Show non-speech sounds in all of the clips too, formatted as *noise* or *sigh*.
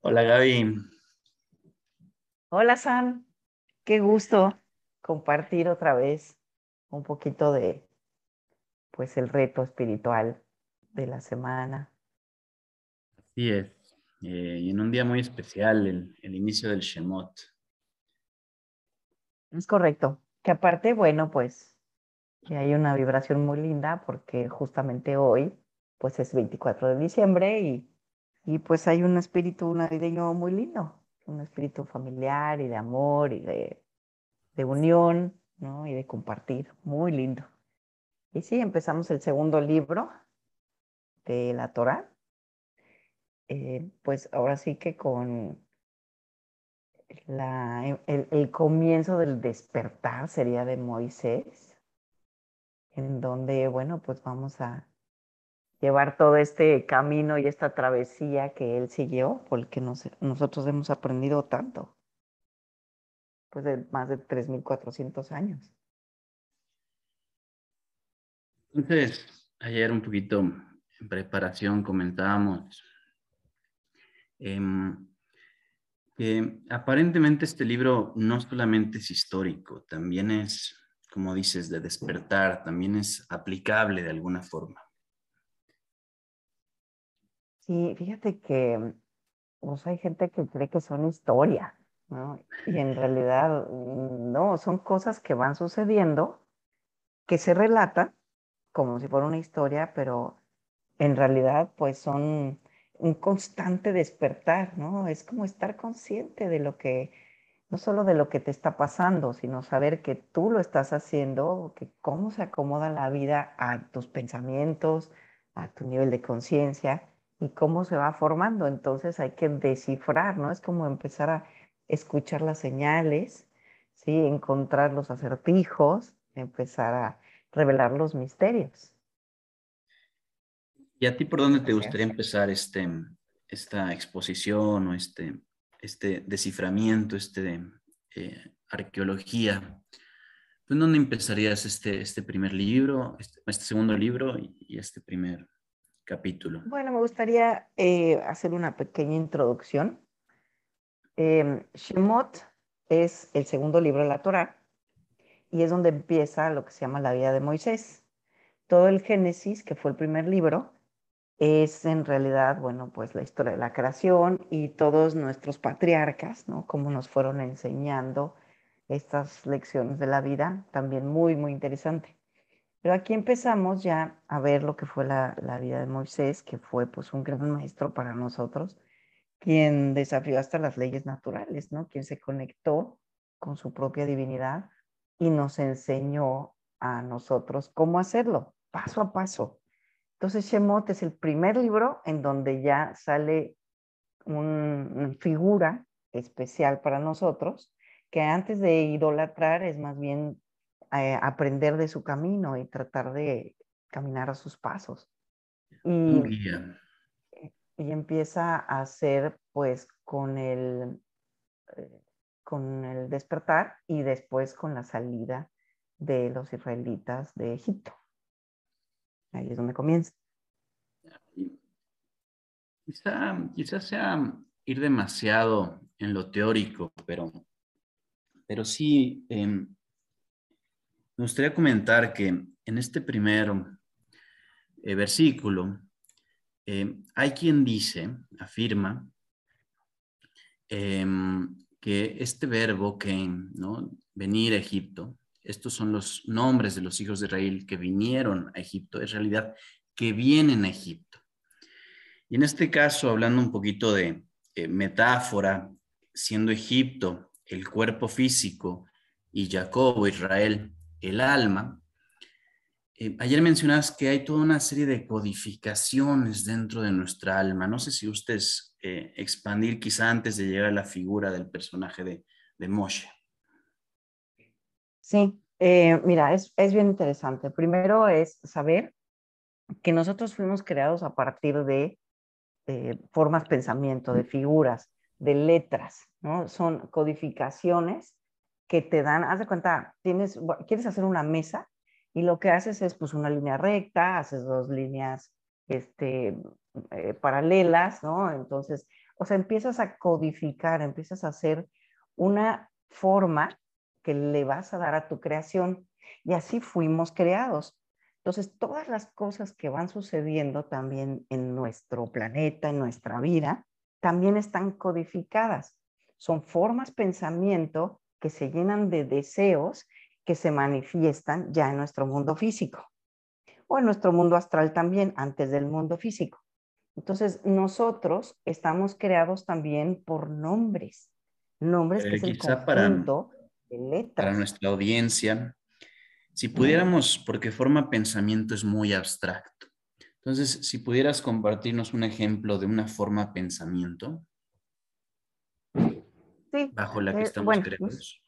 Hola Gaby. Hola San, qué gusto compartir otra vez un poquito de pues el reto espiritual de la semana. Así es. Eh, y en un día muy especial, el, el inicio del Shemot. Es correcto. Que aparte, bueno, pues que hay una vibración muy linda porque justamente hoy, pues es 24 de diciembre y, y pues hay un espíritu navideño muy lindo, un espíritu familiar y de amor y de, de unión, ¿no? Y de compartir, muy lindo. Y sí, empezamos el segundo libro de la Torah. Eh, pues ahora sí que con la, el, el, comienzo del despertar sería de Moisés, en donde, bueno, pues vamos a llevar todo este camino y esta travesía que él siguió, porque nos, nosotros hemos aprendido tanto, pues de más de 3.400 años. Entonces, ayer un poquito en preparación comentábamos eh, que aparentemente este libro no solamente es histórico, también es, como dices, de despertar, también es aplicable de alguna forma. Sí, fíjate que pues, hay gente que cree que son historia, ¿no? Y en realidad no, son cosas que van sucediendo, que se relatan como si fuera una historia, pero en realidad pues son un constante despertar, ¿no? Es como estar consciente de lo que, no solo de lo que te está pasando, sino saber que tú lo estás haciendo, que cómo se acomoda la vida a tus pensamientos, a tu nivel de conciencia y cómo se va formando. Entonces hay que descifrar, ¿no? Es como empezar a escuchar las señales, ¿sí? Encontrar los acertijos, empezar a revelar los misterios. ¿Y a ti por dónde te gustaría empezar este, esta exposición o este, este desciframiento, este eh, arqueología? ¿Tú en dónde empezarías este, este primer libro, este, este segundo libro y, este primer capítulo? Bueno, me gustaría eh, hacer una pequeña introducción. Eh, Shemot es el segundo libro de la Torah y es donde empieza lo que se llama la vida de Moisés. Todo el Génesis, que fue el primer libro, es en realidad, bueno, pues la historia de la creación y todos nuestros patriarcas, ¿no? Cómo nos fueron enseñando estas lecciones de la vida, también muy, muy interesante. Pero aquí empezamos ya a ver lo que fue la, la vida de Moisés, que fue pues un gran maestro para nosotros, quien desafió hasta las leyes naturales, ¿no? Quien se conectó con su propia divinidad y nos enseñó a nosotros cómo hacerlo, paso a paso, entonces Shemot es el primer libro en donde ya sale una figura especial para nosotros, que antes de idolatrar es más bien eh, aprender de su camino y tratar de caminar a sus pasos. Y, y empieza a hacer pues con el, eh, con el despertar y después con la salida de los israelitas de Egipto. Ahí es donde comienza. Quizá, quizá sea ir demasiado en lo teórico, pero, pero sí em, me gustaría comentar que en este primer eh, versículo em, hay quien dice, afirma, em, que este verbo que, ¿no? Venir a Egipto, estos son los nombres de los hijos de Israel que vinieron a Egipto, es realidad que vienen a Egipto. Y en este caso, hablando un poquito de eh, metáfora, siendo Egipto el cuerpo físico y Jacobo, Israel, el alma, eh, ayer mencionas que hay toda una serie de codificaciones dentro de nuestra alma. No sé si ustedes eh, expandir quizá antes de llegar a la figura del personaje de, de Moshe. Sí, eh, mira, es, es, bien interesante. Primero es saber que nosotros fuimos creados a partir de formas pensamiento, de figuras, de letras, ¿no? Son codificaciones que te dan, haz de cuenta, tienes, quieres hacer una mesa y lo que haces es pues una línea recta, haces dos líneas este, eh, paralelas, ¿no? Entonces, o sea, empiezas a codificar, empiezas a hacer una forma que le vas a dar a tu creación. Y así fuimos creados. Entonces, todas las cosas que van sucediendo también en nuestro planeta, en nuestra vida, también están codificadas. Son formas pensamiento que se llenan de deseos que se manifiestan ya en nuestro mundo físico o en nuestro mundo astral también, antes del mundo físico. Entonces, nosotros estamos creados también por nombres, nombres que es el conjunto de letras. Para nuestra audiencia, si pudiéramos, porque forma pensamiento es muy abstracto. Entonces, si pudieras compartirnos un ejemplo de una forma pensamiento sí, bajo la que eh, estamos creados.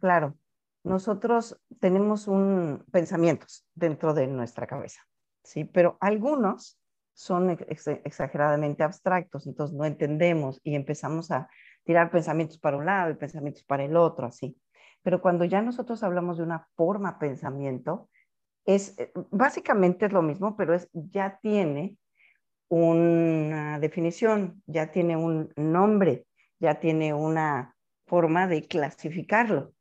Claro, nosotros tenemos un pensamientos dentro de nuestra cabeza, sí, pero algunos son exageradamente abstractos, entonces no entendemos y empezamos a tirar pensamientos para un lado y pensamientos para el otro, así. Pero cuando ya nosotros hablamos de una forma pensamiento, es eh, básicamente es lo mismo, pero es ya tiene una definición, ya tiene un nombre, ya tiene una forma de clasificarlo.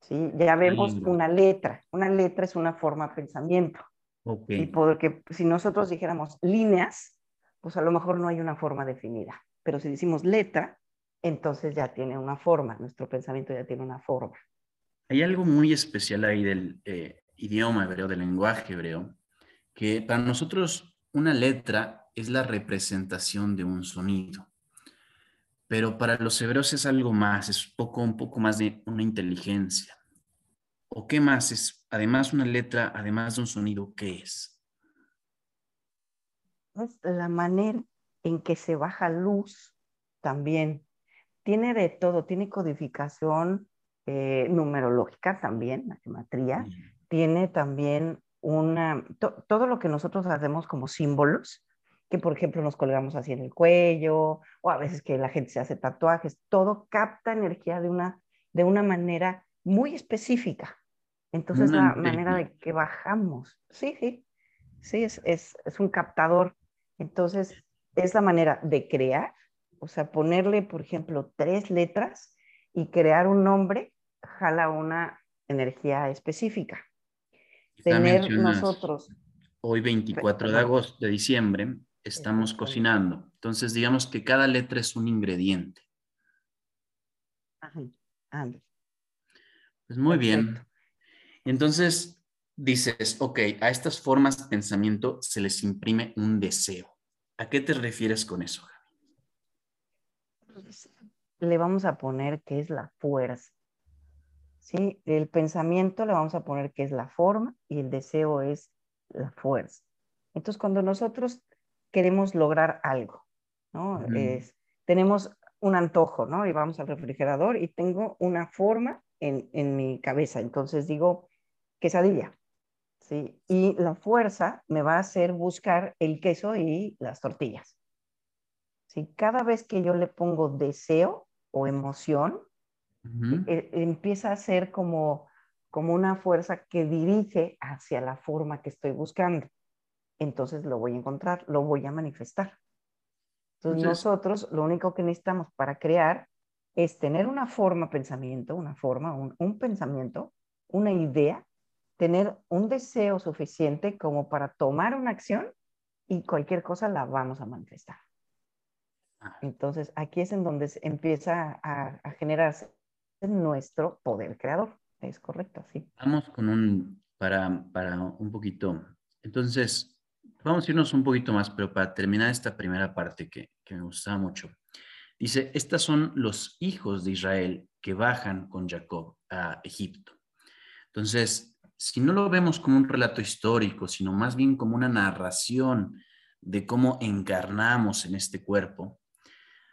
¿sí? Ya vemos una letra. Una letra es una forma pensamiento. Y porque si nosotros dijéramos líneas, pues a lo mejor no hay una forma definida. Pero si decimos letra, entonces ya tiene una forma, nuestro pensamiento ya tiene una forma. Hay algo muy especial ahí del eh, idioma hebreo, del lenguaje hebreo, que para nosotros una letra es la representación de un sonido, pero para los hebreos es algo más, es poco, un poco más de una inteligencia. ¿O qué más es, además una letra, además de un sonido, qué es? Es la manera en que se baja luz también tiene de todo, tiene codificación eh, numerológica también, la geometría, tiene también una, todo lo que nosotros hacemos como símbolos, que por ejemplo nos colgamos así en el cuello, o a veces que la gente se hace tatuajes, todo capta energía de una, de una manera muy específica. Entonces la manera de que bajamos, sí, sí, sí, es, es, es un captador. Entonces es la manera de crear o sea, ponerle, por ejemplo, tres letras y crear un nombre jala una energía específica. Tener nosotros. Hoy 24 de agosto, de diciembre, estamos cocinando. Entonces, digamos que cada letra es un ingrediente. Ajá. Pues muy bien. Entonces, dices, ok, a estas formas de pensamiento se les imprime un deseo. ¿A qué te refieres con eso? le vamos a poner que es la fuerza. ¿sí? El pensamiento le vamos a poner que es la forma y el deseo es la fuerza. Entonces, cuando nosotros queremos lograr algo, ¿no? es, tenemos un antojo, ¿no? Y vamos al refrigerador y tengo una forma en, en mi cabeza. Entonces digo, quesadilla, ¿sí? Y la fuerza me va a hacer buscar el queso y las tortillas. ¿sí? Cada vez que yo le pongo deseo o emoción, e, empieza a ser como, como una fuerza que dirige hacia la forma que estoy buscando. Entonces lo voy a encontrar, lo voy a manifestar. Entonces, nosotros lo único que necesitamos para crear es tener una forma pensamiento, una forma, un, un pensamiento, una idea, tener un deseo suficiente como para tomar una acción y cualquier cosa la vamos a manifestar. Entonces, aquí es en donde empieza a, generarse nuestro poder creador. Es correcto, sí. Vamos con un, para, para un poquito, entonces, vamos a irnos un poquito más, pero para terminar esta primera parte que, me gustaba mucho. Dice, estas son los hijos de Israel que bajan con Jacob a Egipto. Entonces, si no lo vemos como un relato histórico, sino más bien como una narración de cómo encarnamos en este cuerpo,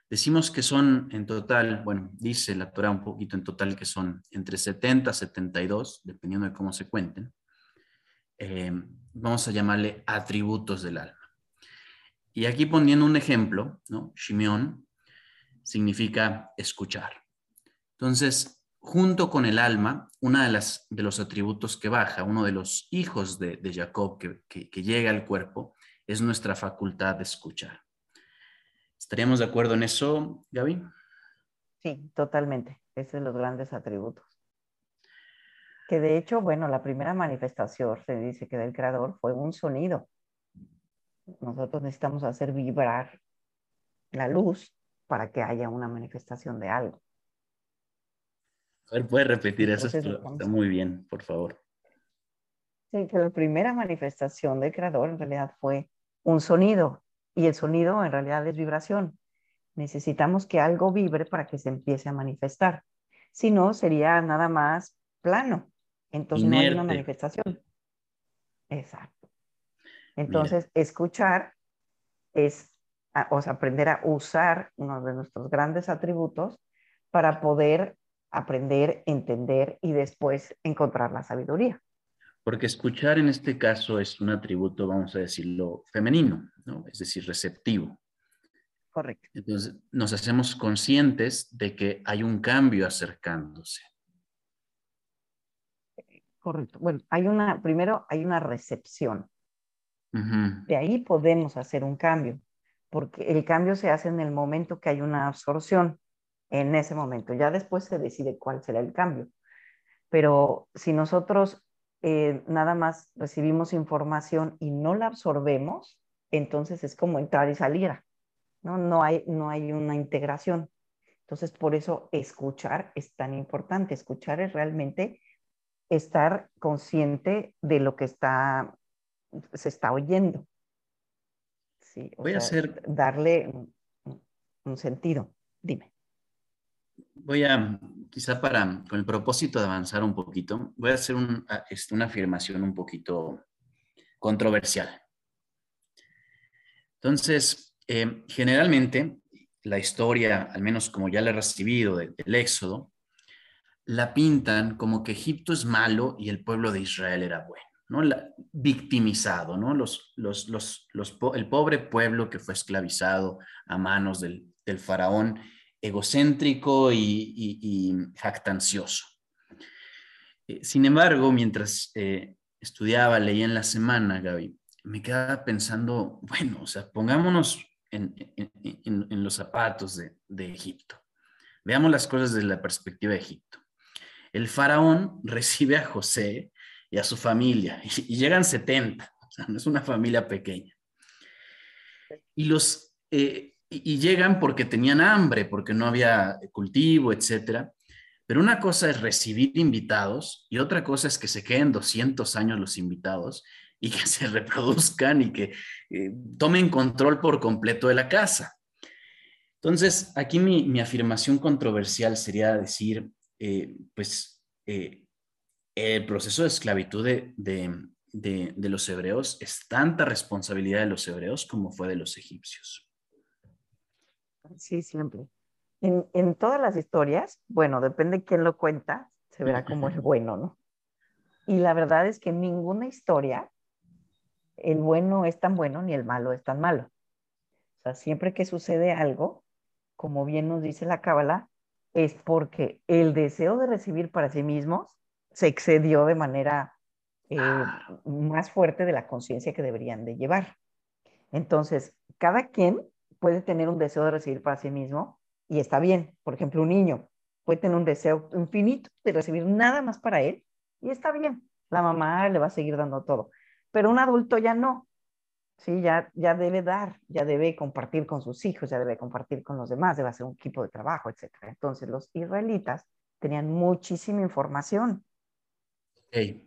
Decimos que son en total, bueno, dice la Torah un poquito en total que son entre 70 y 72, dependiendo de cómo se cuenten. Eh, vamos a llamarle atributos del alma. Y aquí poniendo un ejemplo, ¿no? Shimeón significa escuchar. Entonces, junto con el alma, uno de, las, de los atributos que baja, uno de los hijos de, Jacob que, que llega al cuerpo, es nuestra facultad de escuchar. ¿Estaríamos de acuerdo en eso, Gaby? Sí, totalmente. Ese es de los grandes atributos. Que de hecho, bueno, la primera manifestación se dice que del creador fue un sonido. Nosotros necesitamos hacer vibrar la luz para que haya una manifestación de algo. A ver, puede repetir eso, está muy bien, por favor. Sí, que la primera manifestación del creador en realidad fue un sonido y el sonido en realidad es vibración. Necesitamos que algo vibre para que se empiece a manifestar. Si no, sería nada más plano. Entonces no hay una manifestación. Exacto. Entonces, escuchar es o sea, aprender a usar uno de nuestros grandes atributos para poder aprender, entender y después encontrar la sabiduría. Porque escuchar en este caso es un atributo, vamos a decirlo, femenino, ¿no? es decir, receptivo. Correcto. Entonces nos hacemos conscientes de que hay un cambio acercándose. Correcto. Bueno, hay una, primero hay una recepción. De ahí podemos hacer un cambio porque el cambio se hace en el momento que hay una absorción, en ese momento. Ya después se decide cuál será el cambio. Pero si nosotros eh, nada más recibimos información y no la absorbemos, entonces es como entrar y salir. ¿no? No, hay, no hay una integración. Entonces, por eso escuchar es tan importante. Escuchar es realmente estar consciente de lo que está, se está oyendo. voy a hacer... Darle un, sentido. Dime. Voy a, quizá para, con el propósito de avanzar un poquito, voy a hacer este, una afirmación un poquito controversial. Entonces, eh, generalmente la historia, al menos como ya la he recibido del Éxodo, la pintan como que Egipto es malo y el pueblo de Israel era bueno. ¿no? victimizado, ¿no? Los, los, los, el pobre pueblo que fue esclavizado a manos del, del faraón, egocéntrico y, jactancioso. Eh, sin embargo, mientras eh, estudiaba, leía en la semana, Gaby, me quedaba pensando, bueno, o sea, pongámonos en, en, en los zapatos de, de Egipto. Veamos las cosas desde la perspectiva de Egipto. El faraón *laughs* recibe a José y a su familia, y, llegan 70, o sea, no es una familia pequeña. Y los, eh, y, llegan porque tenían hambre, porque no había cultivo, etcétera. Pero una cosa es recibir invitados y otra cosa es que se queden 200 años los invitados y que se reproduzcan y que eh, tomen control por completo de la casa. Entonces, aquí mi, mi afirmación controversial sería decir, eh, pues, el proceso de esclavitud de, los hebreos es tanta responsabilidad de los hebreos como fue de los egipcios. Sí, siempre. En, todas las historias, bueno, depende quién lo cuenta, se verá como el bueno, ¿no? Y la verdad es que en ninguna historia el bueno es tan bueno ni el malo es tan malo. O sea, siempre que sucede algo, como bien nos dice la Cábala, es porque el deseo de recibir para sí mismos se excedió de manera eh, ah. más fuerte de la conciencia que deberían de llevar. Entonces, cada quien puede tener un deseo de recibir para sí mismo y está bien. Por ejemplo, un niño puede tener un deseo infinito de recibir nada más para él y está bien. La mamá le va a seguir dando todo. Pero un adulto ya no. Sí, ya, ya debe dar, ya debe compartir con sus hijos, ya debe compartir con los demás, debe hacer un equipo de trabajo, etc. Entonces, los israelitas tenían muchísima información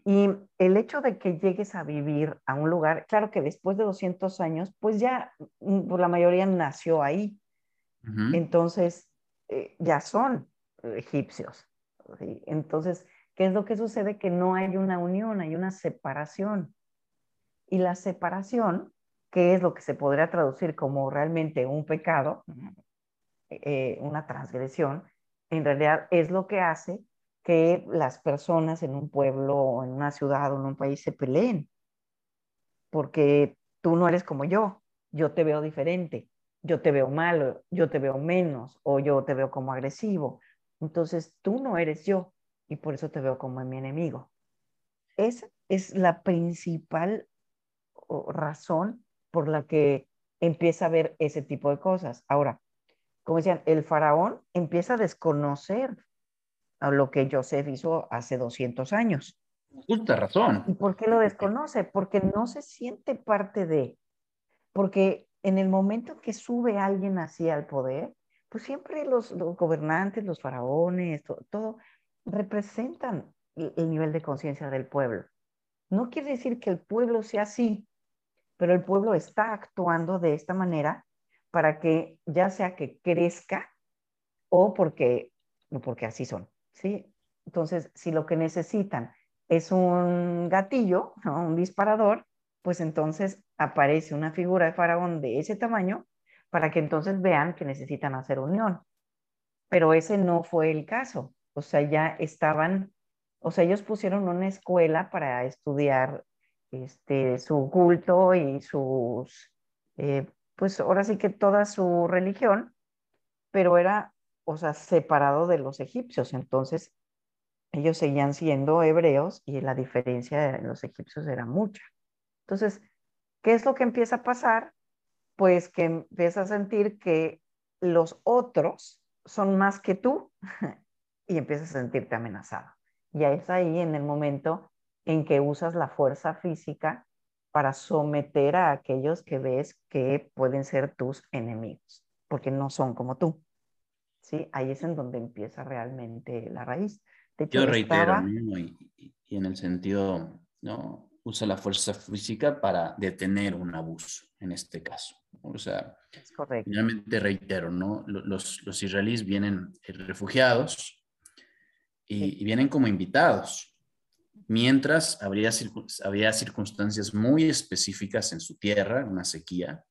y el hecho de que llegues a vivir a un lugar, claro que después de 200 años, pues ya mm, pues la mayoría nació ahí. Entonces, eh, ya son egipcios. Entonces, ¿qué es lo que sucede? Que no hay una unión, hay una separación. Y la separación, que es lo que se podría traducir como realmente un pecado, eh, una transgresión, en realidad es lo que hace que las personas en un pueblo o en una ciudad o en un país se peleen, porque tú no eres como yo, yo te veo diferente, yo te veo malo, yo te veo menos o yo te veo como agresivo. Entonces tú no eres yo y por eso te veo como mi enemigo. Esa es la principal razón por la que empieza a ver ese tipo de cosas. Ahora, como decían, el faraón empieza a desconocer a lo que Joseph hizo hace 200 años. Justa razón. ¿Y por qué lo desconoce? Porque no se siente parte de, porque en el momento que sube alguien así al poder, pues siempre los, gobernantes, los faraones, todo, representan el nivel de conciencia del pueblo. No quiere decir que el pueblo sea así, pero el pueblo está actuando de esta manera para que ya sea que crezca o porque, porque así son, ¿sí? Entonces, si lo que necesitan es un gatillo, *laughs* un disparador, pues entonces aparece una figura de faraón de ese tamaño para que entonces vean que necesitan hacer unión. Pero ese no fue el caso. O sea, ya estaban, o sea, ellos pusieron una escuela para estudiar este, su culto y sus, eh, pues ahora sí que toda su religión, pero era, o sea, separado de los egipcios. Entonces, ellos seguían siendo hebreos y la diferencia de los egipcios era mucha. Entonces, ¿qué es lo que empieza a pasar? Pues que empieza a sentir que los otros son más que tú *laughs* y empiezas a sentirte amenazado. Ya es ahí en el momento en que usas la fuerza física para someter a aquellos que ves que pueden ser tus enemigos, porque no son como tú. ¿Sí? Ahí es en donde empieza realmente la raíz. Yo reitero, y, y, en el sentido, ¿no? Usa la fuerza física para detener un abuso, en este caso. O sea, es correcto. finalmente reitero, ¿no? Los, los israelíes vienen refugiados y, y vienen como invitados, mientras habría, había circunstancias muy específicas en su tierra, una sequía,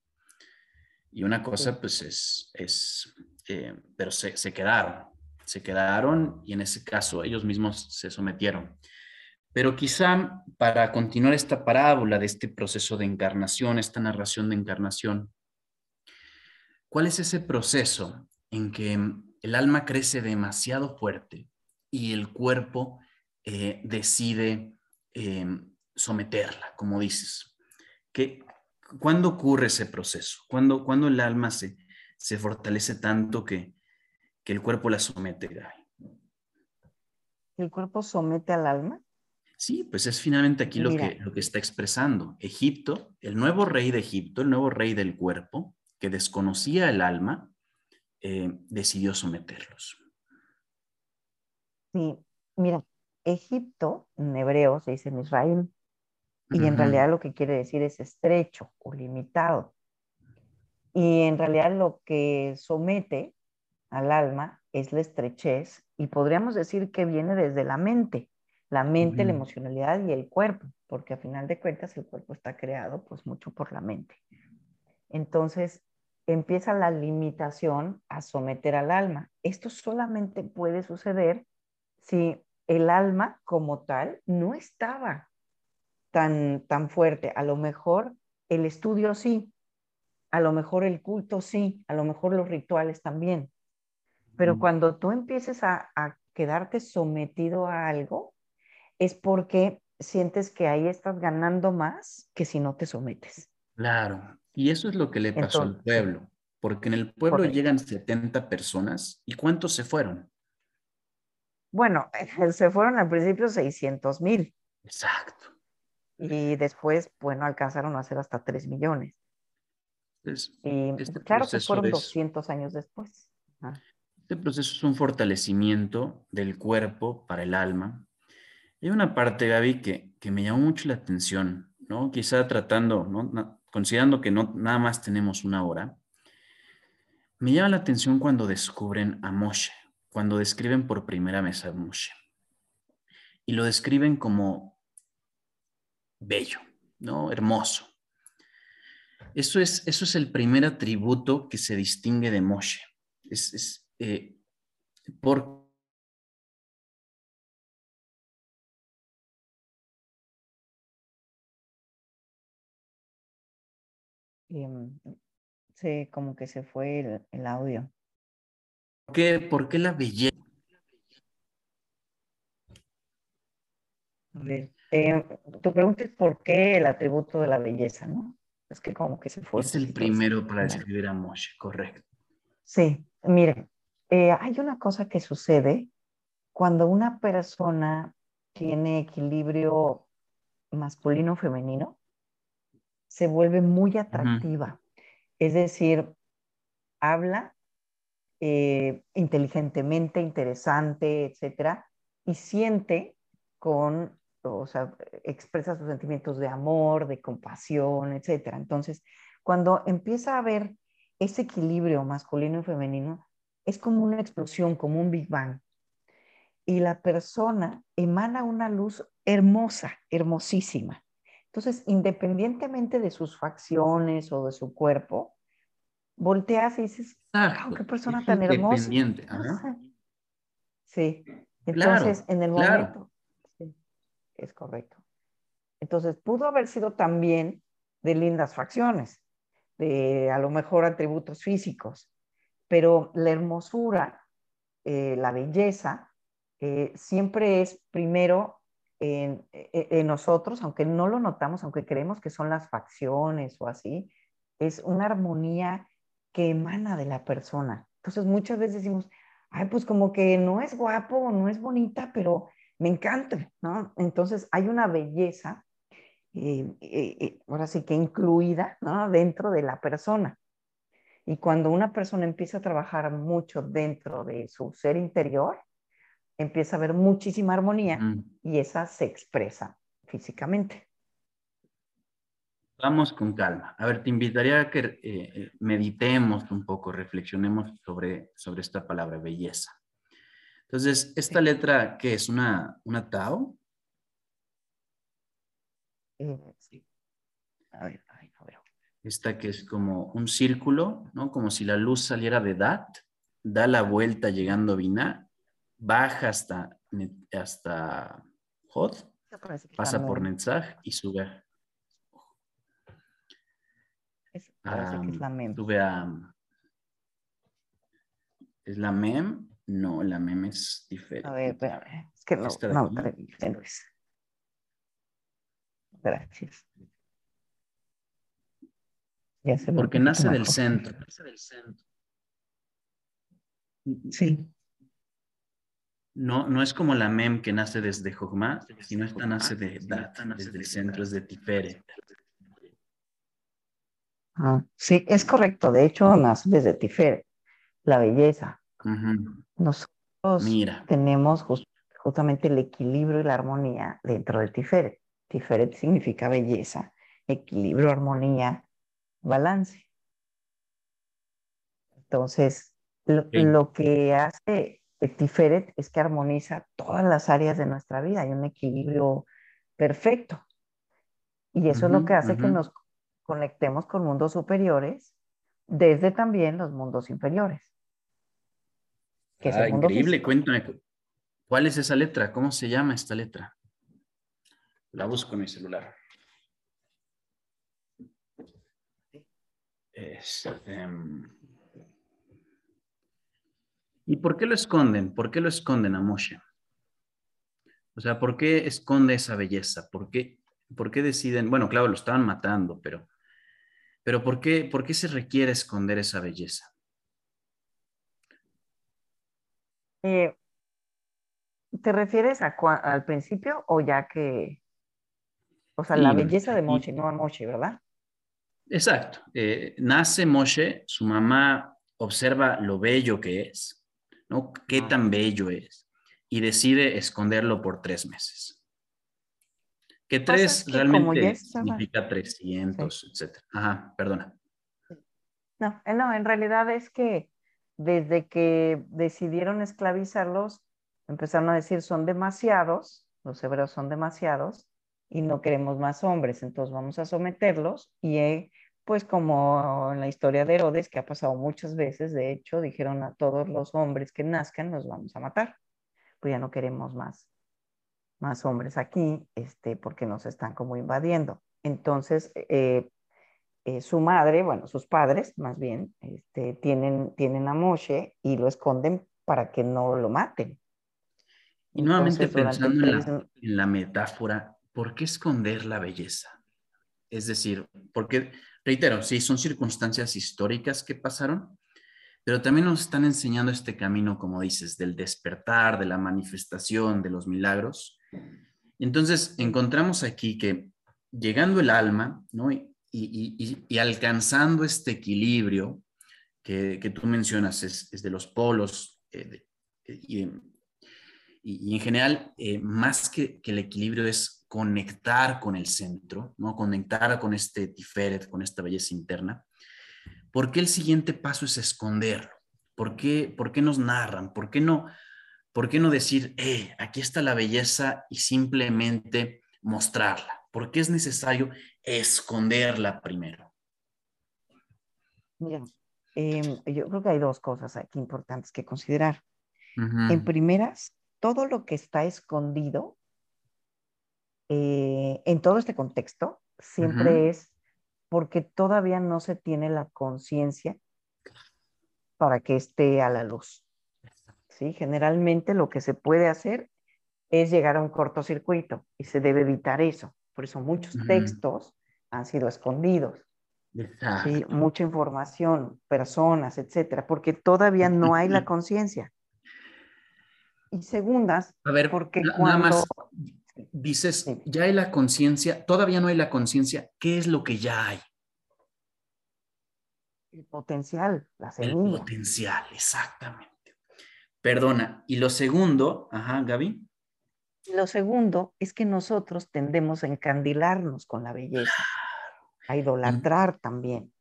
y una cosa pues es, es eh, pero se, se, quedaron, se quedaron y en ese caso ellos mismos se sometieron. Pero quizá para continuar esta parábola de este proceso de encarnación, esta narración de encarnación, ¿cuál es ese proceso en que el alma crece demasiado fuerte y el cuerpo eh, decide em, someterla, como dices. ¿Qué, ¿Cuándo ocurre ese proceso? ¿Cuándo, cuando el alma se, se fortalece tanto que, que el cuerpo la somete, ¿El cuerpo somete al alma? Sí, pues es finalmente aquí lo que, lo que está expresando. Egipto, el nuevo rey de Egipto, el nuevo rey del cuerpo, que desconocía el alma, eh, decidió someterlos. Sí, mira, Egipto, en hebreo se dice Israel, y en realidad lo que quiere decir es estrecho o limitado. Y en realidad lo que somete al alma es la estrechez y podríamos decir que viene desde la mente, la mente, la emocionalidad y el cuerpo, porque a final de cuentas el cuerpo está creado pues mucho por la mente. Entonces empieza la limitación a someter al alma. Esto solamente puede suceder si el alma como tal no estaba tan, tan fuerte. A lo mejor el estudio sí, a lo mejor el culto sí, a lo mejor los rituales también. Pero cuando tú empieces a, a quedarte sometido a algo, es porque sientes que ahí estás ganando más que si no te sometes. Claro, y eso es lo que le pasó al pueblo, porque en el pueblo llegan 70 personas y ¿cuántos se fueron? Bueno, *laughs* se fueron al principio 600 mil. Exacto. Y después, bueno, alcanzaron a hacer hasta 3 millones. y este claro que fueron 200 años después. Este proceso es un fortalecimiento del cuerpo para el alma. Hay una parte, Gaby, que, que me llamó mucho la atención, ¿no? Quizá tratando, ¿no? considerando que no nada más tenemos una hora, me llama la atención cuando descubren a Moshe cuando describen por primera vez a Moshe. Y lo describen como bello, ¿no? Hermoso. Eso es, eso es el primer atributo que se distingue de Moshe. Es, eh, por em, sí, como que se fue el audio. ¿Por qué, la belleza? A ver, eh, tu pregunta es por qué el atributo de la belleza, ¿no? Es que como que se fue. Es el primero para describir a Moshe, correcto. Sí, miren, eh, hay una cosa que sucede cuando una persona tiene equilibrio masculino-femenino, se vuelve muy atractiva. Es decir, habla eh, inteligentemente, interesante, etcétera, y siente con, o sea, expresa sus sentimientos de amor, de compasión, etcétera. Entonces, cuando empieza a haber ese equilibrio masculino y femenino, es como una explosión, como un Big Bang. Y la persona emana una luz hermosa, hermosísima. Entonces, independientemente de sus facciones o de su cuerpo, volteas y dices, qué persona tan hermosa. Sí, entonces en el momento, es correcto. Entonces, pudo haber sido también de lindas facciones, de a lo mejor atributos físicos, pero la hermosura, eh, la belleza, eh, siempre es primero en, en, nosotros, aunque no lo notamos, aunque creemos que son las facciones o así, es una armonía que emana de la persona. Entonces muchas veces decimos, ay, pues como que no es guapo no es bonita, pero me encanta, ¿no? Entonces hay una belleza, eh, eh, eh, ahora sí que incluida, ¿no? Dentro de la persona. Y cuando una persona empieza a trabajar mucho dentro de su ser interior, empieza a haber muchísima armonía y esa se expresa físicamente. Vamos con calma. A ver, te invitaría a que eh, eh, meditemos un poco, reflexionemos sobre, sobre esta palabra, belleza. Entonces, ¿esta letra qué es? ¿Una, una Tao? Eh, sí. A ver. Esta que es como un círculo, ¿no? Como si la luz saliera de Dat, da la vuelta llegando a Binah, baja hasta, hasta Hod, pasa por Netzach y sube que es la MEM. Tuve a... ¿Es la MEM? No, la MEM es diferente. A ver, espérame. Es que no, no, no. Gracias. Ya se Porque nace del centro. Nace del centro. Sí. No, no es como la MEM que nace desde Jogma, sino esta nace de Dat, desde el centro, es de Tiferet. Ah, sí, es correcto. De hecho, nace desde Tiferet, la belleza. Nosotros tenemos justamente el equilibrio y la armonía dentro de Tiferet. Tiferet significa belleza, equilibrio, armonía, balance. Entonces, lo, que hace Tiferet es que armoniza todas las áreas de nuestra vida. Hay un equilibrio perfecto. Y eso es lo que hace que nos conectemos con mundos superiores desde también los mundos inferiores. ah, increíble, cuéntame, ¿cuál es esa letra? ¿Cómo se llama esta letra? La busco en mi celular. Em, ¿Y por qué lo esconden? ¿Por qué lo esconden a Moshe? O sea, ¿por qué esconde esa belleza? ¿Por qué, por qué deciden? Bueno, claro, lo estaban matando, pero pero ¿por qué, por qué se requiere esconder esa belleza? Eh, ¿Te refieres al principio o ya que, o sea, la belleza de Moshe, no a Moshe, ¿verdad? Exacto. Eh, nace Moshe, su mamá observa lo bello que es, ¿no? Qué ah. tan bello es, y decide esconderlo por tres meses. Que tres realmente significa 300, etc. Ajá, perdona. No, eh, no, en realidad es que desde que decidieron esclavizarlos, empezaron a decir son demasiados, los hebreos son demasiados y no queremos más hombres, entonces vamos a someterlos y eh, pues como en la historia de Herodes, que ha pasado muchas veces, de hecho, dijeron a todos los hombres que nazcan, los vamos a matar, pues ya no queremos más más hombres aquí, este, porque nos están como invadiendo. Entonces, eh, eh, su madre, bueno, sus padres más bien, este, tienen, tienen a Moshe y lo esconden para que no lo maten. Y nuevamente pensando en la, metáfora, ¿por qué esconder la belleza? Es decir, ¿por qué, reitero, sí, son circunstancias históricas que pasaron, pero también nos están enseñando este camino, como dices, del despertar, de la manifestación, de los milagros. Entonces, encontramos aquí que llegando el alma. Y, alcanzando este equilibrio que, tú mencionas, es, de los polos, eh, y, en general, eh, más que, que, el equilibrio es conectar con el centro, ¿no? Conectar con este tiferet, con esta belleza interna. ¿Por qué el siguiente paso es esconderlo? ¿Por qué, por qué nos narran? ¿Por qué no, por qué no decir, eh, aquí está la belleza y simplemente mostrarla? ¿Por qué es necesario esconderla primero? Mira, em, yo creo que hay dos cosas aquí importantes que considerar. En primeras, todo lo que está escondido eh, en todo este contexto siempre es porque todavía no se tiene la conciencia para que esté a la luz. ¿Sí? Generalmente lo que se puede hacer es llegar a un cortocircuito y se debe evitar eso. Por eso muchos textos han sido escondidos. ¿sí? Mucha información, personas, etcétera, porque todavía no hay la conciencia. Y segundas, a ver, porque cuando... más dices, ya hay la conciencia, todavía no hay la conciencia, ¿qué es lo que ya hay? El potencial, la semilla. El potencial, exactamente. Perdona. Y lo segundo, ajá, Gaby. Lo segundo es que nosotros tendemos a encandilarnos con la belleza, a idolatrar también.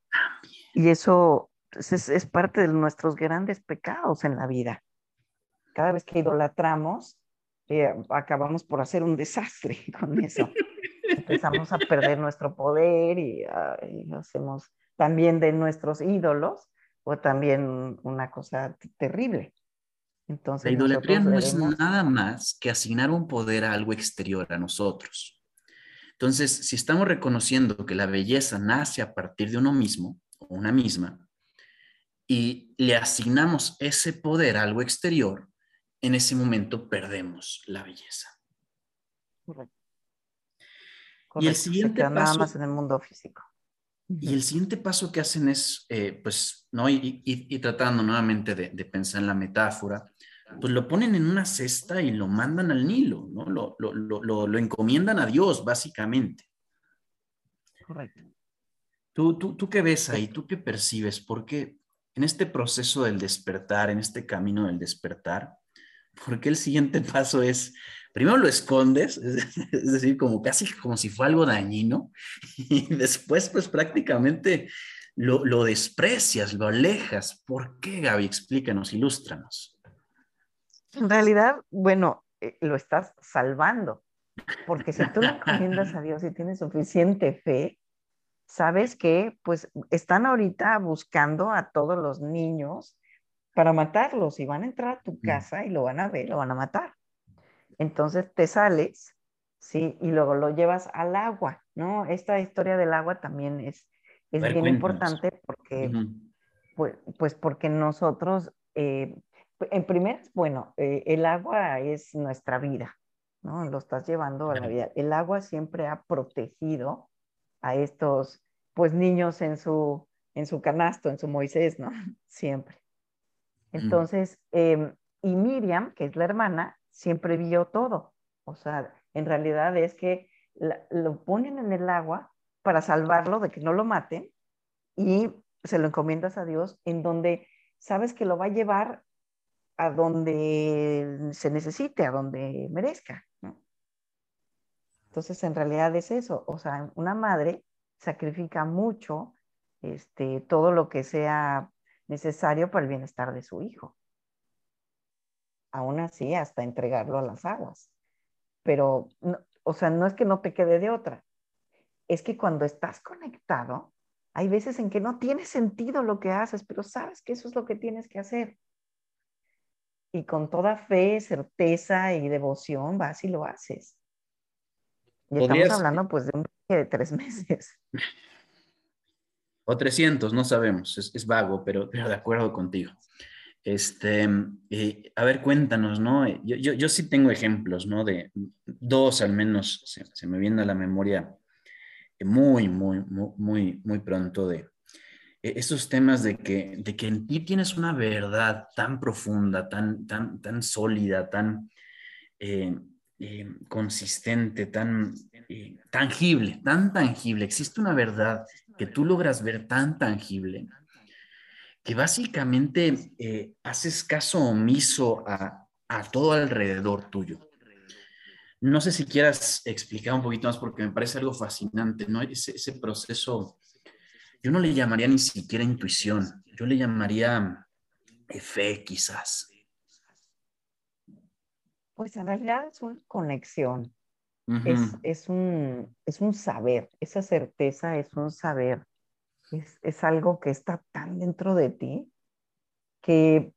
Y eso es, parte de nuestros grandes pecados en la vida. Cada vez que idolatramos, eh, acabamos por hacer un desastre *laughs* con eso. Empezamos a perder nuestro poder y hacemos también de nuestros ídolos o también una cosa terrible. Entonces, la idolatría no es nada más que asignar un poder a algo exterior a nosotros. Entonces, si estamos reconociendo que la belleza nace a partir de uno mismo o una misma y le asignamos ese poder a algo exterior, en ese momento perdemos la belleza. Correcto. Y el siguiente paso, nada más en el mundo físico. Y el siguiente paso que hacen es, eh, pues, ¿no? Y, tratando nuevamente de, pensar en la metáfora, pues lo ponen en una cesta y lo mandan al Nilo, ¿no? Lo, lo, encomiendan a Dios, básicamente. Correcto. ¿Tú, tú, ¿Tú qué ves ahí? ¿Tú qué percibes? Porque en este proceso del despertar, en este camino del despertar, ¿por qué el siguiente *laughs* paso es primero lo escondes, *laughs* es decir, como casi como si fue algo dañino, y después pues prácticamente lo, desprecias, lo alejas. ¿Por qué, Gaby? Explícanos, ilústranos. En realidad, bueno, eh, lo estás salvando, porque si tú le *laughs* encomiendas a Dios y tienes suficiente fe, sabes que pues están ahorita buscando a todos los niños para matarlos y van a entrar a tu mm. casa y lo van a ver, lo van a matar. Entonces te sales, ¿sí? Y luego lo llevas al agua, ¿no? Esta historia del agua también es, es bien importante porque, pues, pues, porque nosotros, eh, en primer, bueno, eh, el agua es nuestra vida, ¿no? Lo estás llevando a la vida. El agua siempre ha protegido a estos, pues, niños en su, en su canasto, en su Moisés, ¿no? *laughs* Siempre. Entonces, em, y Miriam, que es la hermana, siempre vio todo. O sea, en realidad es que lo ponen en el agua para salvarlo de que no lo maten y se lo encomiendas a Dios en donde sabes que lo va a llevar a donde se necesite, a donde merezca. Entonces, en realidad es eso. O sea, una madre sacrifica mucho este, todo lo que sea necesario para el bienestar de su hijo aún así hasta entregarlo a las aguas. Pero, o sea, no es que no te quede de otra, es que cuando estás conectado, hay veces en que no tiene sentido lo que haces, pero sabes que eso es lo que tienes que hacer. Y con toda fe, certeza y devoción vas y lo haces. Y estamos hablando pues de un *laughs* de tres meses. O 300, no sabemos, es, es vago, pero, pero de acuerdo contigo. Este, eh, a ver, cuéntanos, ¿no? Yo, yo, yo, sí tengo ejemplos, ¿no? De dos al menos, se, me viene a la memoria muy, muy, muy, muy pronto de esos temas de que, de que en ti tienes una verdad tan profunda, tan, tan, tan sólida, tan eh, eh, consistente, tan eh, tangible, tan tangible. Existe una verdad que tú logras ver tan tangible que básicamente haces caso omiso a, a todo alrededor tuyo. No sé si quieras explicar un poquito más porque me parece algo fascinante, ¿no? Ese, proceso, yo no le llamaría ni siquiera intuición, yo le llamaría eh, fe quizás. Pues en realidad es una conexión, es, un, es un saber, esa certeza es un saber, es, es algo que está tan dentro de ti que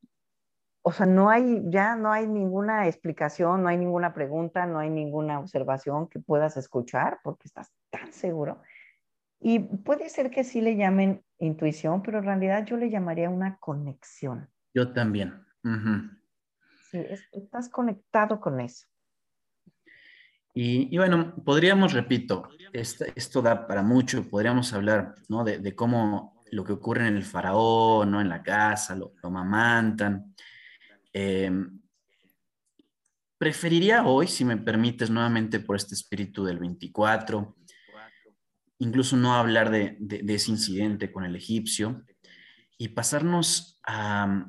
o sea, no hay, ya no hay ninguna explicación, no hay ninguna pregunta, no hay ninguna observación que puedas escuchar porque estás tan seguro. Y puede ser que sí le llamen intuición, pero en realidad yo le llamaría una conexión. Yo también. Sí, estás conectado con eso. Y, bueno, podríamos, repito, esto, da para mucho, podríamos hablar ¿no? de, cómo lo que ocurre en el faraón, ¿no? en la casa, lo, lo mamantan, Em, preferiría hoy, si me permites, nuevamente por este espíritu del 24, incluso no hablar de, ese incidente con el egipcio y pasarnos a,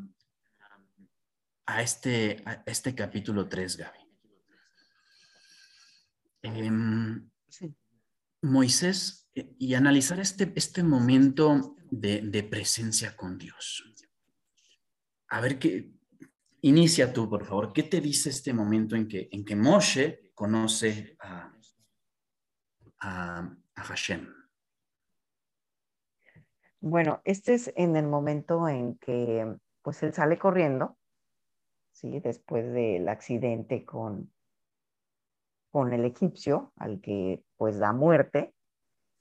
a, este, este capítulo 3, Gaby. Em, Moisés eh, y analizar este, este momento de, de presencia con Dios. A ver qué, Inicia tú, por favor. ¿Qué te dice este momento en que, en que Moshe conoce a, a, Hashem? Bueno, este es en el momento en que pues él sale corriendo, ¿sí? Después del accidente con, con el egipcio, al que pues da muerte,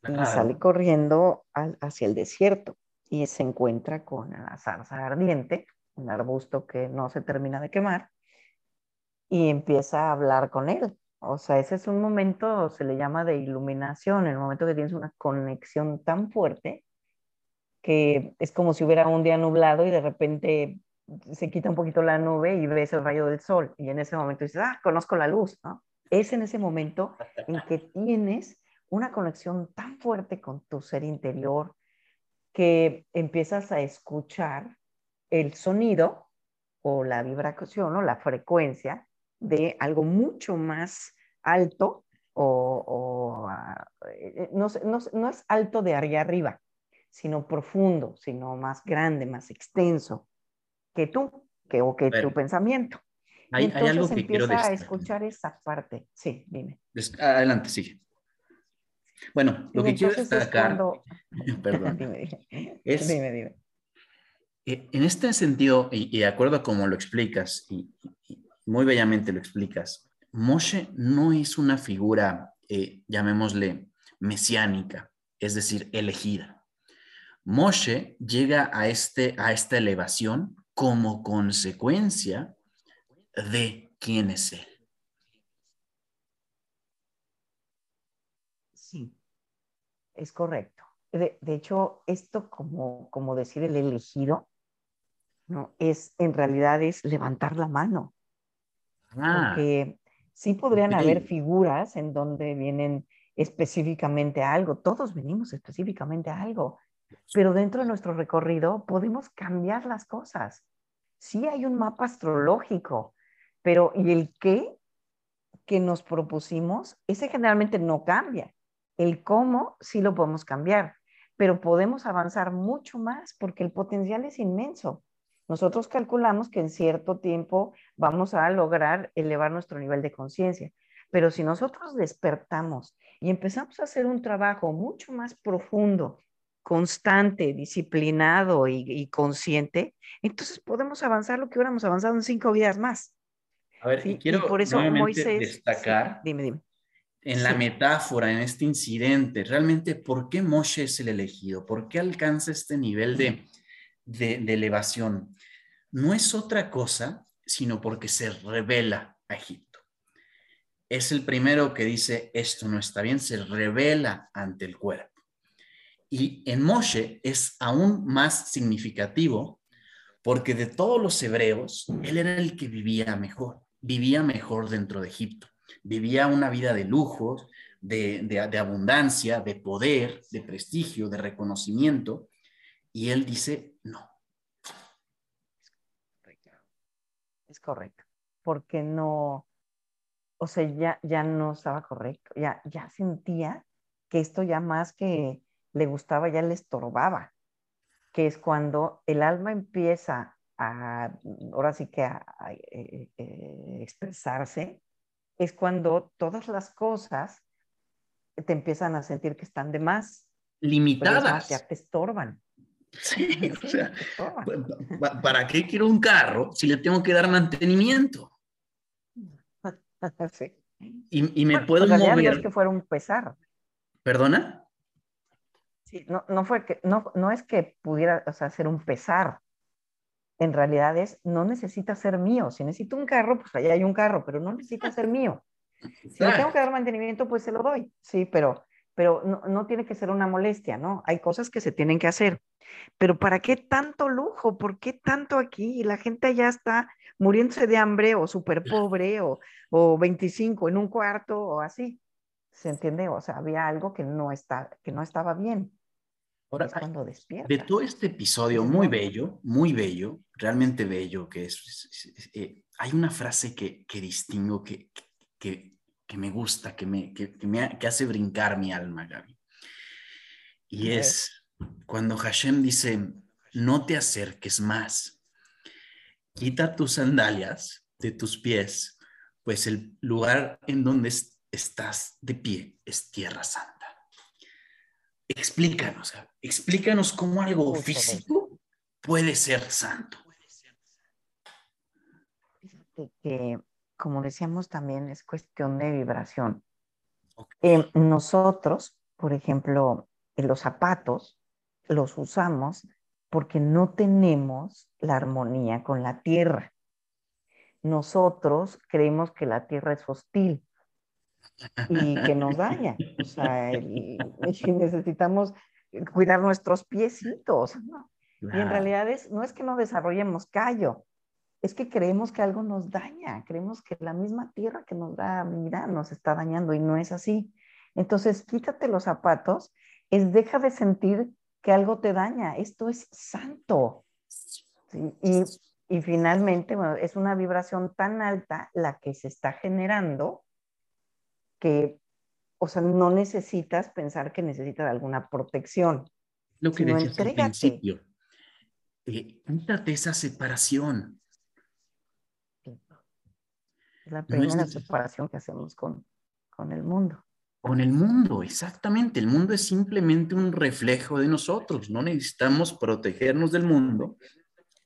y sale corriendo hacia el desierto y se encuentra con la zarza ardiente un arbusto que no se termina de quemar, y empieza a hablar con él. O sea, ese es un momento, se le llama de iluminación, el momento que tienes una conexión tan fuerte que es como si hubiera un día nublado y de repente se quita un poquito la nube y ves el rayo del sol. Y en ese momento dices, ah, conozco la luz, ¿no? Es en ese momento en que tienes una conexión tan fuerte con tu ser interior que empiezas a escuchar el sonido o la vibración o la frecuencia de algo mucho más alto o, ah, eh, no, es alto de allá arriba, sino profundo, sino más grande, más extenso que tú, que, o que tu pensamiento. Hay, Entonces algo que empieza a escuchar esa parte. Sí, dime. Adelante, sigue. Bueno, lo que quiero destacar, *laughs* perdón, *laughs* es, dime, dime. Eh, en este sentido, y, de acuerdo a cómo lo explicas, y, muy bellamente lo explicas, Moshe no es una figura, eh, llamémosle, mesiánica, es decir, elegida. Moshe llega a, este, a esta elevación como consecuencia de quién es él. Sí, es correcto. De, hecho, esto como, como decir el elegido, ¿no? Es, en realidad es levantar la mano. Ah, porque sí podrían haber figuras en donde vienen específicamente a algo, todos venimos específicamente a algo, pero dentro de nuestro recorrido podemos cambiar las cosas. Sí hay un mapa astrológico, pero ¿y el qué que nos propusimos? Ese generalmente no cambia. El cómo sí lo podemos cambiar, pero podemos avanzar mucho más porque el potencial es inmenso. Nosotros calculamos que en cierto tiempo vamos a lograr elevar nuestro nivel de conciencia, pero si nosotros despertamos y empezamos a hacer un trabajo mucho más profundo, constante, disciplinado y, consciente, entonces podemos avanzar lo que hubiéramos avanzado en cinco vidas más. A ver, y quiero por eso destacar dime, dime. en la metáfora, en este incidente, realmente, ¿por qué Moshe es el elegido? ¿Por qué alcanza este nivel de, de, elevación no es otra cosa, sino porque se revela a Egipto. es el primero que dice, esto no está bien, se revela ante el cuerpo. Y en Moshe es aún más significativo porque de todos los hebreos, él era el que vivía mejor, vivía mejor dentro de Egipto, vivía una vida de lujos, de, abundancia, de poder, de prestigio, de reconocimiento, y él dice, no. Es correcto, porque no, o sea, ya, ya no estaba correcto, ya, ya sentía que esto ya más que le gustaba, ya le estorbaba, que es cuando el alma empieza a, ahora sí que a, eh, eh, expresarse, es cuando todas las cosas te empiezan a sentir que están de más. Limitadas. Ya te estorban. *laughs* Sí, o *laughs* sea, ¿para qué quiero un carro si le tengo que dar mantenimiento? *laughs* Sí. Y, me puedo mover. No es que fuera un pesar. ¿Perdona? Sí, no, no, fue que, no, no es que pudiera o sea, ser un pesar. En realidad es, no necesita ser mío. Si necesito un carro, pues allá hay un carro, pero no necesita ser mío. *laughs* Si le tengo que dar mantenimiento, pues se lo doy, sí, pero, pero no, no, tiene que ser una molestia, ¿no? Hay cosas que se tienen que hacer. Pero ¿para qué tanto lujo? ¿Por qué tanto aquí? La gente ya está muriéndose de hambre o súper pobre o, o 25 en un cuarto o así. ¿Se entiende? O sea, había algo que no, está, que no estaba bien. Ahora, cuando despierta. De todo este episodio muy bello, muy bello, realmente bello, que es, eh, hay una frase que, que distingo que, que, me gusta, que me, que, me que hace brincar mi alma, Gaby. Y es cuando Hashem dice, no te acerques más, quita tus sandalias de tus pies, pues el lugar en donde estás de pie es tierra santa. Explícanos, explícanos cómo algo físico puede ser santo. que como decíamos también, es cuestión de vibración. Eh, nosotros, por ejemplo, los zapatos los usamos porque no tenemos la armonía con la tierra. Nosotros creemos que la tierra es hostil y que nos daña. O sea, *laughs* necesitamos cuidar nuestros piecitos. Y en realidad no es que no desarrollemos callo, es que creemos que algo nos daña, creemos que la misma tierra que nos da vida nos está dañando y no es así. Entonces, quítate los zapatos, es deja de sentir que algo te daña, esto es santo. Y, y, finalmente, es una vibración tan alta la que se está generando que, o sea, no necesitas pensar que necesitas alguna protección. Lo que decías al principio, eh, quítate esa separación la primera separación que hacemos con, con el mundo. Con el mundo, exactamente. El mundo es simplemente un reflejo de nosotros. No necesitamos protegernos del mundo,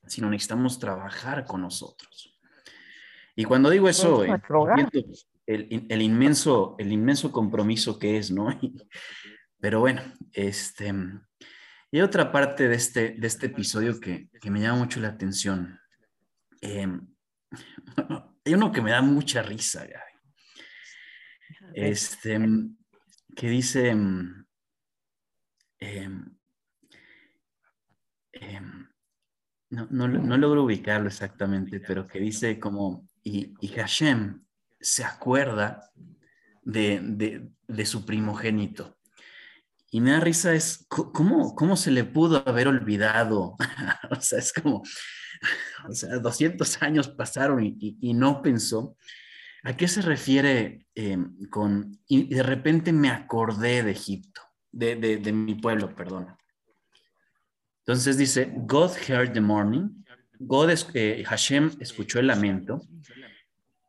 sino necesitamos trabajar con nosotros. Y cuando digo eso, eh, el, el, inmenso, el inmenso compromiso que es, ¿no? *laughs* pero bueno, este, y otra parte de este, de este episodio que, que me llama mucho la atención. Eh, *laughs* hay uno que me da mucha risa, Este, que dice, em, em, em, no, no, logro ubicarlo exactamente, pero que dice como, y, y Hashem se acuerda de, de, su primogénito. Y me da risa es, ¿cómo, ¿cómo se le pudo haber olvidado? *laughs* o sea, es como, *laughs* o sea, 200 años pasaron y, no pensó. ¿A qué se refiere eh, con, y de repente me acordé de Egipto, de, de, mi pueblo, perdón? Entonces dice, God heard the morning, God, eh, Hashem escuchó el lamento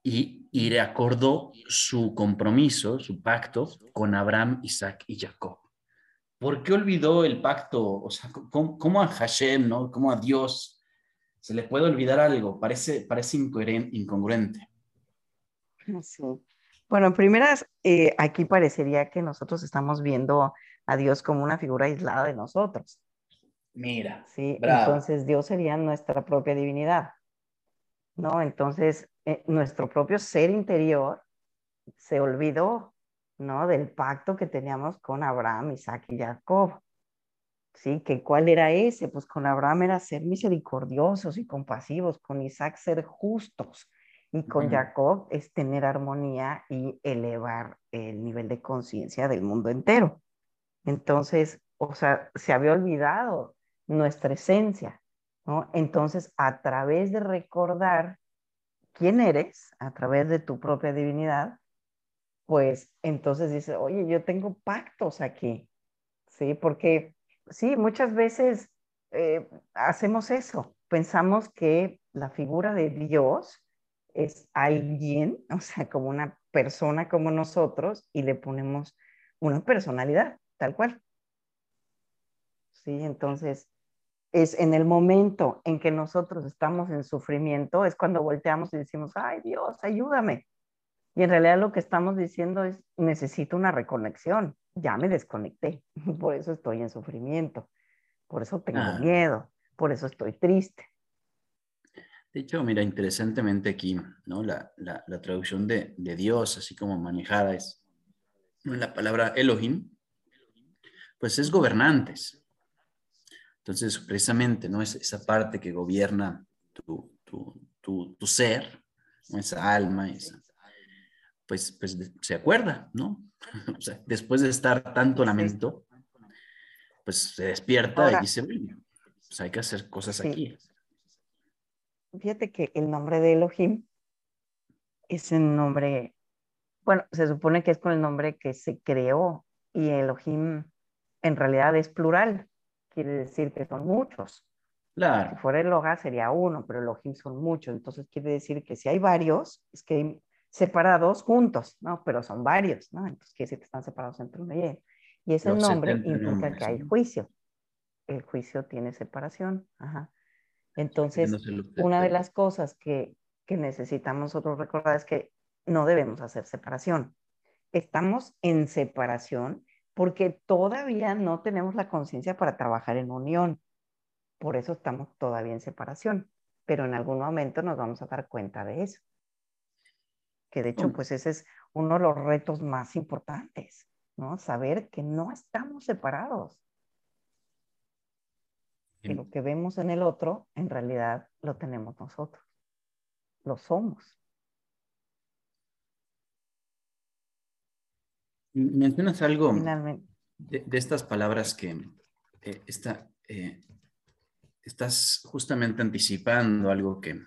y, y le acordó su compromiso, su pacto con Abraham, Isaac y Jacob. ¿Por qué olvidó el pacto? O sea, ¿cómo, cómo a Hashem, ¿no? ¿Cómo a Dios se le puede olvidar algo, parece, parece incongruente. Sí. Bueno, en primeras, eh, aquí parecería que nosotros estamos viendo a Dios como una figura aislada de nosotros. Mira. Sí, entonces Dios sería nuestra propia divinidad. ¿No? Entonces, eh, nuestro propio ser interior se olvidó, ¿no? Del pacto que teníamos con Abraham, Isaac y Jacob. ¿Sí? ¿Que cuál era ese? Pues con Abraham era ser misericordiosos y compasivos, con Isaac ser justos y con Jacob es tener armonía y elevar el nivel de conciencia del mundo entero. Entonces, o sea, se había olvidado nuestra esencia, Entonces, a través de recordar quién eres, a través de tu propia divinidad, pues entonces dice, oye, yo tengo pactos aquí, ¿sí? Porque sí, muchas veces eh, hacemos eso, pensamos que la figura de Dios es alguien, *laughs* o sea, como una persona como nosotros, y le ponemos una personalidad, tal cual. Sí, entonces es en el momento en que nosotros estamos en sufrimiento, es cuando volteamos y decimos, ay Dios, ayúdame. Y en realidad lo que estamos diciendo es, necesito una reconexión, ya me desconecté, *laughs* por eso estoy en sufrimiento, por eso tengo ah. miedo, por eso estoy triste. De hecho, mira, interesantemente aquí, ¿no? La, la, la traducción de, de, Dios, así como manejada es, la palabra Elohim, pues es gobernantes. Entonces, precisamente, ¿no? Es esa parte que gobierna tu, tu, tu, tu ser, esa alma, esa, pues, pues se acuerda, ¿no? *laughs* o sea, después de estar tanto lamento, pues se despierta y dice, bueno, pues hay que hacer cosas aquí. Fíjate que el nombre de Elohim es el nombre, bueno, se supone que es con el nombre que se creó y Elohim en realidad es plural, quiere decir que son muchos. Claro. Si fuera el Loga sería uno, pero Elohim son muchos, entonces quiere decir que si hay varios, es que hay separados juntos, ¿no? Pero son varios, ¿no? Entonces quiere decir que están separados entre uno y Y ese nombre implica que hay juicio. El juicio tiene separación. Ajá. Entonces, una de las cosas que, que necesitamos nosotros recordar es que no debemos hacer separación. Estamos en separación porque todavía no tenemos la conciencia para trabajar en unión. Por eso estamos todavía en separación. Pero en algún momento nos vamos a dar cuenta de eso. Que de hecho, pues ese es uno de los retos más importantes, ¿no? Saber que no estamos separados. Que lo que vemos en el otro, en realidad lo tenemos nosotros. Lo somos. Mencionas algo de, estas palabras que eh, eh, estás justamente anticipando algo que,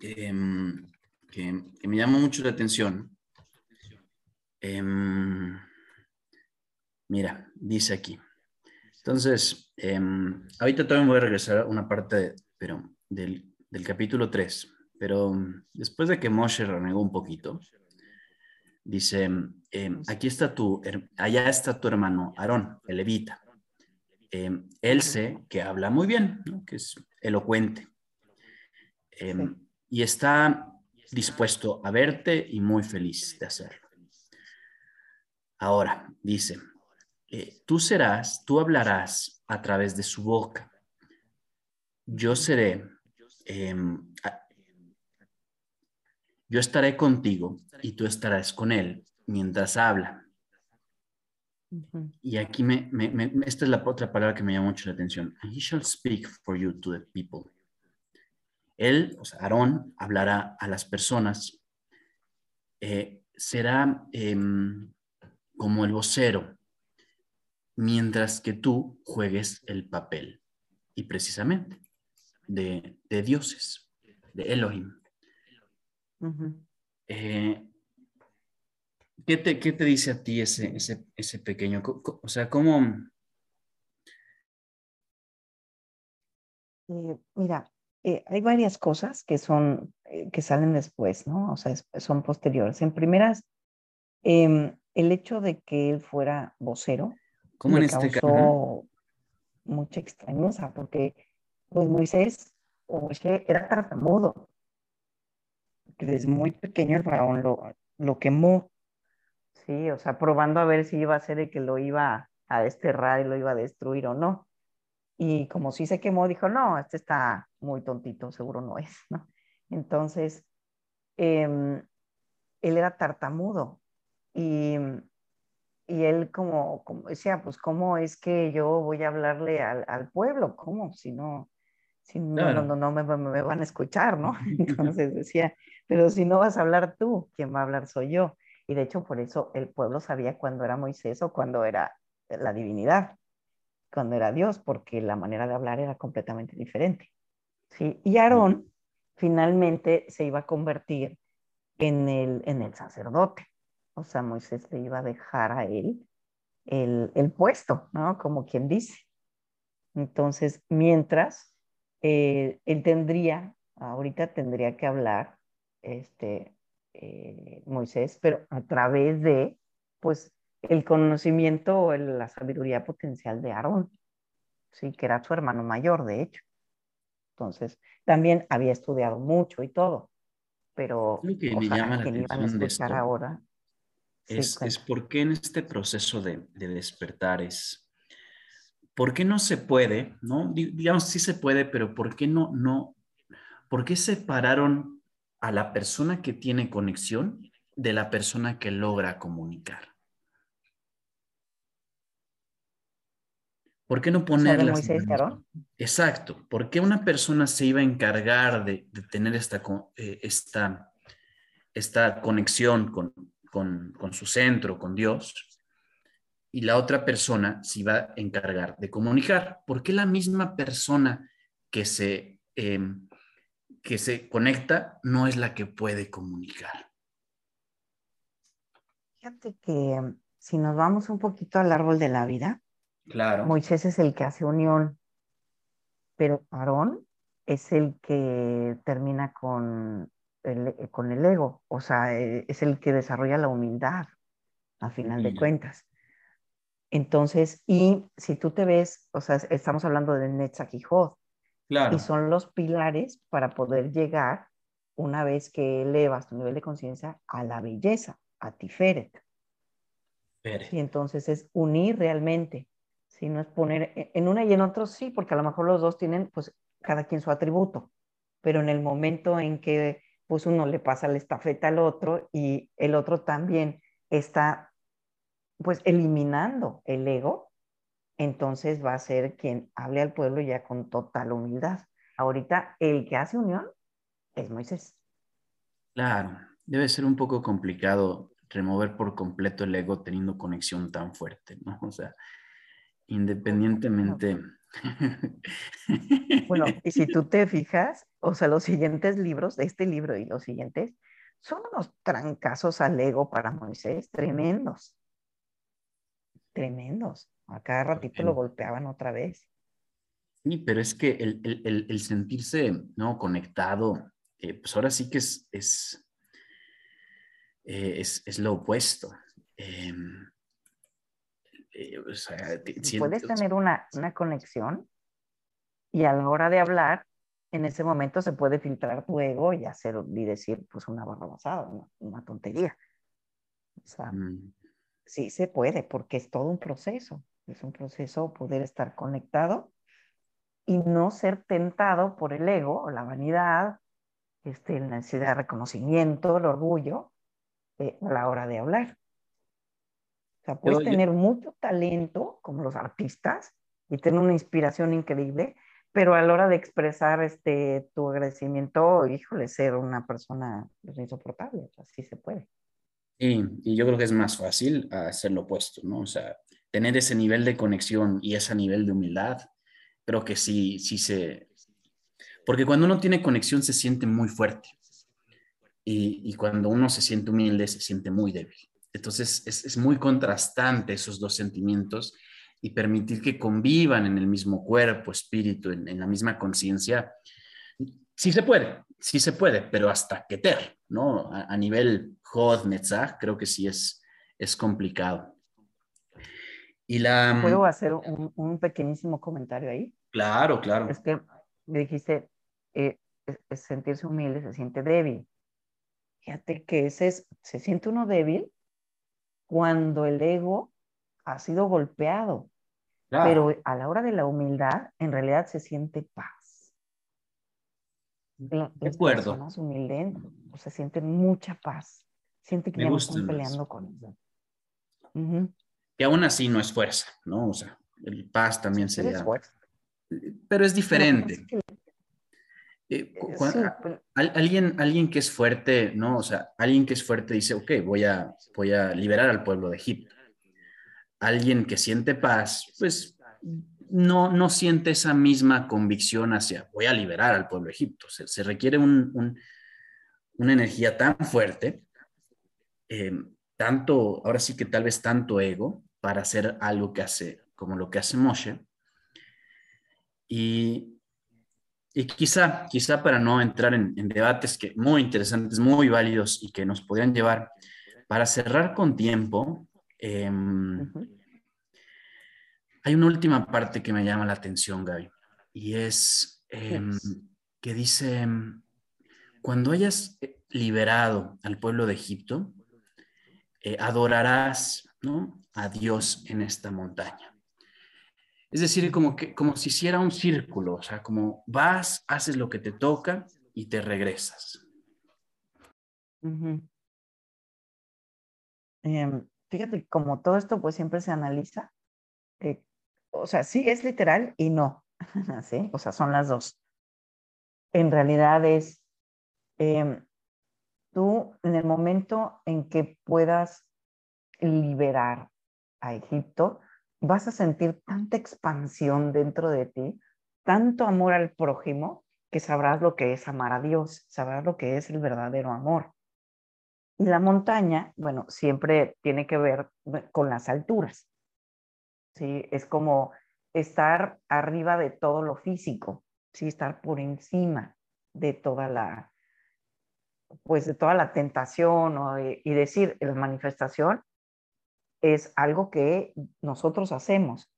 em, que, me llama mucho la atención. Em, mira, dice aquí. Entonces, em, ahorita también voy a regresar a una parte pero, del, del capítulo 3, pero después de que Moshe renegó un poquito, Dice, em, aquí está tu, allá está tu hermano Aarón, el levita. Em, él sé que habla muy bien, que es elocuente. Em, y está dispuesto a verte y muy feliz de hacerlo. Ahora, dice, eh, tú serás, tú hablarás a través de su boca. Yo seré yo estaré contigo y tú estarás con él mientras habla. Y aquí me, esta es la otra palabra que me llama mucho la atención. He shall speak for you to the people. Él, o sea, Aarón, hablará a las personas. Eh, será em, como el vocero, mientras que tú juegues el papel. Y precisamente de, de dioses, de Elohim. Eh, ¿qué, te, ¿qué, te, dice a ti ese, ese, ese pequeño? O sea, ¿cómo...? Eh, mira, eh, hay varias cosas que son, que salen después, ¿no? O sea, son posteriores. En primeras, em, el hecho de que él fuera vocero ¿Cómo en este caso? mucha extrañeza, porque pues Moisés o era tartamudo, desde muy pequeño el faraón lo, lo quemó. Sí, o sea, probando a ver si iba a ser el que lo iba a desterrar y lo iba a destruir o no. Y como sí se quemó, dijo, no, este está muy tontito, seguro no es, *laughs* ¿no? Entonces, em, él era tartamudo y, y él como, como, decía, pues cómo es que yo voy a hablarle al, al pueblo, ¿cómo? Si no, si no, no, no, me, me, van a escuchar, ¿no? *laughs* *laughs* Entonces decía, pero si no vas a hablar tú, quien va a hablar soy yo. Y de hecho por eso el pueblo sabía cuándo era Moisés o cuándo era la divinidad, cuando era Dios, porque la manera de hablar era completamente diferente. ¿sí? Y Aarón finalmente se iba a convertir en el, en el sacerdote. O sea, Moisés le iba a dejar a él el, el puesto, ¿no? Como quien dice. Entonces, mientras eh, él tendría, ahorita tendría que hablar, este, eh, Moisés, pero a través de, pues, el conocimiento o la sabiduría potencial de Aarón, sí, que era su hermano mayor, de hecho. Entonces, también había estudiado mucho y todo, pero lo que me llama la atención de esto ahora es, es por qué en este proceso de, de despertar es, ¿por qué no se puede, no? Digamos, sí se puede, pero ¿por qué no, no, por qué separaron a la persona que tiene conexión de la persona que logra comunicar? ¿Por qué no ponerlas? Exacto. ¿Por qué una persona se iba a encargar de, tener esta, eh, esta, esta conexión con, con, con, su centro, con Dios? Y la otra persona se iba a encargar de comunicar. ¿Por qué la misma persona que se, em, que se conecta no es la que puede comunicar? Fíjate que si nos vamos un poquito al árbol de la vida, Claro. Moisés es el que hace unión, pero Aarón es el que termina con el, con el ego, o sea, eh, es el que desarrolla la humildad, a final de cuentas. Entonces, y si tú te ves, o sea, estamos hablando de Netzach y claro. y son los pilares para poder llegar, una vez que elevas tu nivel de conciencia, a la belleza, a Tiferet. Y entonces es unir realmente no es poner e, en una y en otro sí, porque a lo mejor los dos tienen pues cada quien su atributo, pero en el momento en que pues uno le pasa la estafeta al otro y el otro también está pues eliminando el ego, entonces va a ser quien hable al pueblo ya con total humildad. Ahorita el que hace unión es Moisés. Claro, debe ser un poco complicado remover por completo el ego teniendo conexión tan fuerte, ¿no? O sea, independientemente. Bueno, y si tú te fijas, o sea, los siguientes libros, de este libro y los siguientes, son unos trancazos al ego para Moisés, tremendos. Tremendos. A cada ratito lo golpeaban otra vez. Sí, pero es que el, sentirse ¿no? conectado, eh, pues ahora sí que es, es, eh, es, lo opuesto. Em, eh, puedes tener una, conexión y a la hora de hablar, en ese momento se puede filtrar tu ego y hacer y decir pues una barra una, una tontería. O sea, mm. sí se puede porque es todo un proceso. Es un proceso poder estar conectado y no ser tentado por el ego o la vanidad, este, la necesidad de reconocimiento, el orgullo eh, a la hora de hablar. O sea, puedes tener mucho talento, como los artistas, y tener una inspiración increíble, pero a la hora de expresar este, tu agradecimiento, híjole, ser una persona pues, insoportable, así se puede. Sí, y yo creo que es más fácil hacer lo opuesto, ¿no? O sea, tener ese nivel de conexión y ese nivel de humildad, creo que sí, sí se... Porque cuando uno tiene conexión se siente muy fuerte. Y, y cuando uno se siente humilde se siente muy débil. Entonces es, muy contrastante esos dos sentimientos y permitir que convivan en el mismo cuerpo, espíritu, en, la misma conciencia. Sí se puede, sí se puede, pero hasta que ter, ¿no? A, nivel Hod, Netzach, creo que sí es, es complicado. Y la... ¿Puedo hacer un, pequeñísimo comentario ahí? Claro, claro. Es que me dijiste, eh, sentirse humilde se siente débil. Fíjate que ese es, se siente uno débil cuando el ego ha sido golpeado. Pero a la hora de la humildad, en realidad se siente paz. de acuerdo. Personas humildes se sienten mucha paz. Siente que ya no están peleando con eso. Que aún así no es fuerza, ¿no? O sea, el paz también sería... Es fuerza. Pero es diferente. Eh, alguien, alguien que es fuerte, ¿no? O sea, alguien que es fuerte dice, ok, voy a, voy a liberar al pueblo de Egipto. Alguien que siente paz, pues no, no siente esa misma convicción hacia, voy a liberar al pueblo de Egipto. Se, requiere una energía tan fuerte, eh, tanto, ahora sí que tal vez tanto ego, para hacer algo que hace, como lo que hace Moshe. Y y quizá, quizá para no entrar en, debates que muy interesantes, muy válidos y que nos podrían llevar, para cerrar con tiempo, em, hay una última parte que me llama la atención, Gaby, y es em, que dice, cuando hayas liberado al pueblo de Egipto, eh, adorarás ¿no? A Dios en esta montaña. Es decir, como, que, como si hiciera un círculo, o sea, como vas, haces lo que te toca y te regresas. Em, fíjate, como todo esto pues siempre se analiza, eh, o sea, sí es literal y no, *laughs* ¿sí? O sea, son las dos. En realidad es, em, tú en el momento en que puedas liberar a Egipto, vas a sentir tanta expansión dentro de ti, tanto amor al prójimo, que sabrás lo que es amar a Dios, sabrás lo que es el verdadero amor. Y la montaña, bueno, siempre tiene que ver con las alturas. ¿sí? Es como estar arriba de todo lo físico, ¿sí? estar por encima de toda la, pues de toda la tentación y decir, la manifestación es algo que nosotros hacemos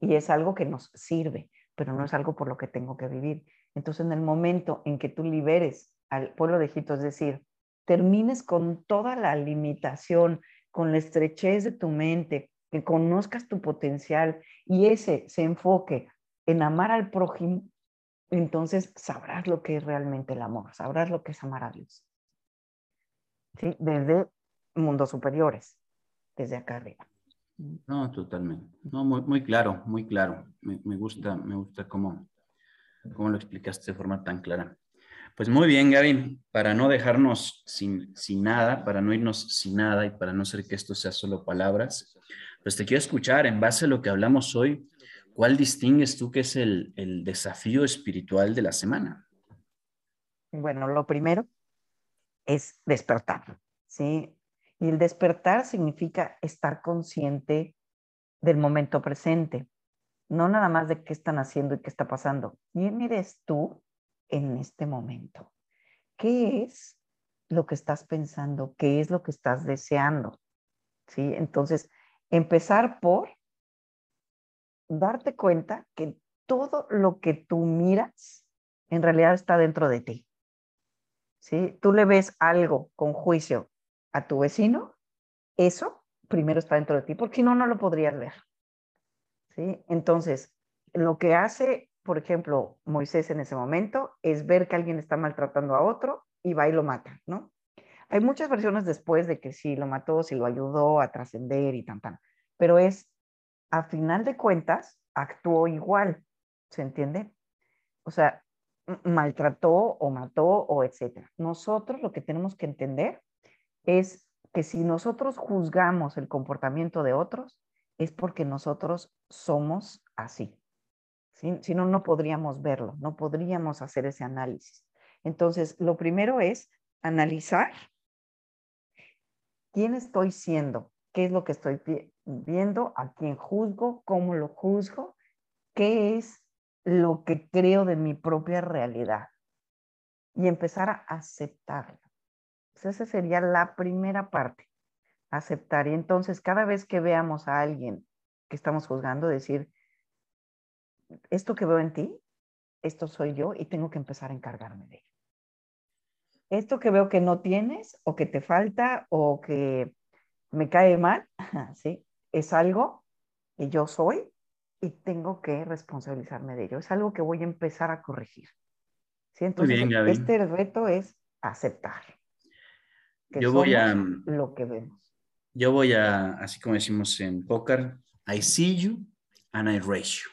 y es algo que nos sirve, pero no es algo por lo que tengo que vivir. Entonces, en el momento en que tú liberes al pueblo de Egipto, es decir, termines con toda la limitación, con la estrechez de tu mente, que conozcas tu potencial y ese se enfoque en amar al prójimo, entonces sabrás lo que es realmente el amor, sabrás lo que es amar a Dios. ¿Sí? Desde mundos superiores desde acá arriba. No, totalmente. No, muy, muy claro, muy claro. Me, me, gusta, me gusta cómo, cómo lo explicaste de forma tan clara. Pues muy bien, Gaby, para no dejarnos sin, sin nada, para no irnos sin nada y para no ser que esto sea solo palabras, pues te quiero escuchar en base a lo que hablamos hoy. ¿Cuál distingues tú que es el, el desafío espiritual de la semana? Bueno, lo primero es despertar, ¿sí? Y el despertar significa estar consciente del momento presente, no nada más de qué están haciendo y qué está pasando. ¿Quién eres tú en este momento? ¿Qué es lo que estás pensando? ¿Qué es lo que estás deseando? ¿Sí? Entonces, empezar por darte cuenta que todo lo que tú miras en realidad está dentro de ti. ¿Sí? Tú le ves algo con juicio a tu vecino, eso primero está dentro de ti, porque si no, no lo podrías ver. ¿Sí? Entonces, lo que hace, por ejemplo, Moisés en ese momento es ver que alguien está maltratando a otro y va y lo mata, ¿no? Hay muchas versiones después de que si lo mató, si lo ayudó a trascender y tan, tan. Pero es, a final de cuentas, actuó igual, ¿se entiende? O sea, maltrató o mató o etcétera. Nosotros lo que tenemos que entender es que si nosotros juzgamos el comportamiento de otros, es porque nosotros somos así. Si no, no podríamos verlo, no podríamos hacer ese análisis. Entonces, lo primero es analizar quién estoy siendo, qué es lo que estoy viendo, a quién juzgo, cómo lo juzgo, qué es lo que creo de mi propia realidad y empezar a aceptarlo. Pues, esa sería la primera parte, aceptar. Y entonces cada vez que veamos a alguien que estamos juzgando, decir, esto que veo en ti, esto soy yo y tengo que empezar a encargarme de ello. Esto que veo que no tienes o que te falta o que me cae mal, *laughs* ¿sí? Es algo que yo soy y tengo que responsabilizarme de ello. Es algo que voy a empezar a corregir. ¿sí? Entonces, este reto es aceptar. Que Yo voy a, lo que vemos. yo voy a, así como decimos en póker, I see you and I raise you.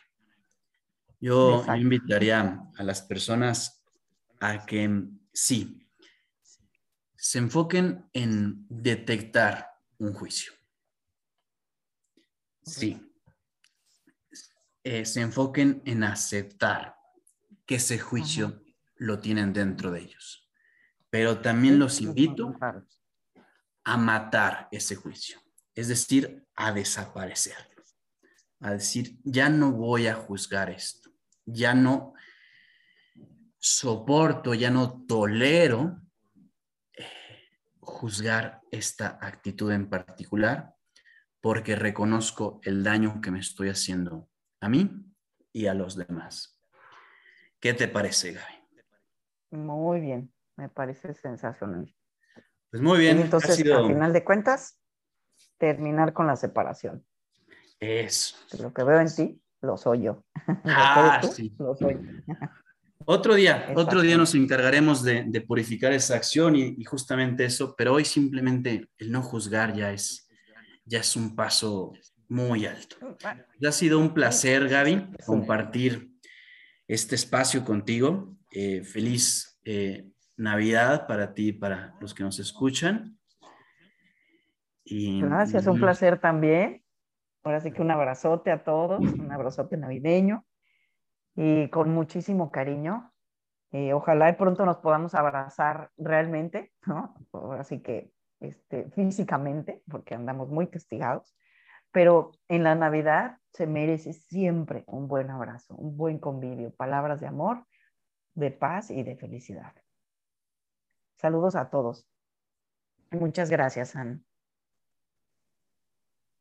Yo, Exacto. invitaría a las personas a que sí, se enfoquen en detectar un juicio. Sí. Eh, se enfoquen en aceptar que ese juicio lo tienen dentro de ellos. Pero también los invito a matar ese juicio, es decir, a desaparecerlo, a decir, ya no voy a juzgar esto, ya no soporto, ya no tolero eh, juzgar esta actitud en particular porque reconozco el daño que me estoy haciendo a mí y a los demás. ¿Qué te parece, Gaby? Muy bien, me parece sensacional. Pues muy Y bien, ha entonces, sido al final de cuentas, terminar con la separación. eso. Lo que veo en ti, lo soy yo. *laughs* Ah, tú, sí. Lo soy. *laughs* Otro día, otro día nos encargaremos de, de purificar esa acción y, y justamente eso, pero hoy simplemente el no juzgar ya es, ya es un paso muy alto. Ya ha sido un placer, Gaby, compartir este espacio contigo. Eh, feliz eh, Navidad para ti y para los que nos escuchan. Y, Gracias, un placer también. Ahora sí que un abrazote a todos, un abrazote navideño y con muchísimo cariño. Eh, ojalá y pronto nos podamos abrazar realmente, ¿no? Así que este, físicamente, porque andamos muy castigados. Pero en la Navidad se merece siempre un buen abrazo, un buen convivio, palabras de amor, de paz y de felicidad. Saludos a todos. Muchas gracias, Ana.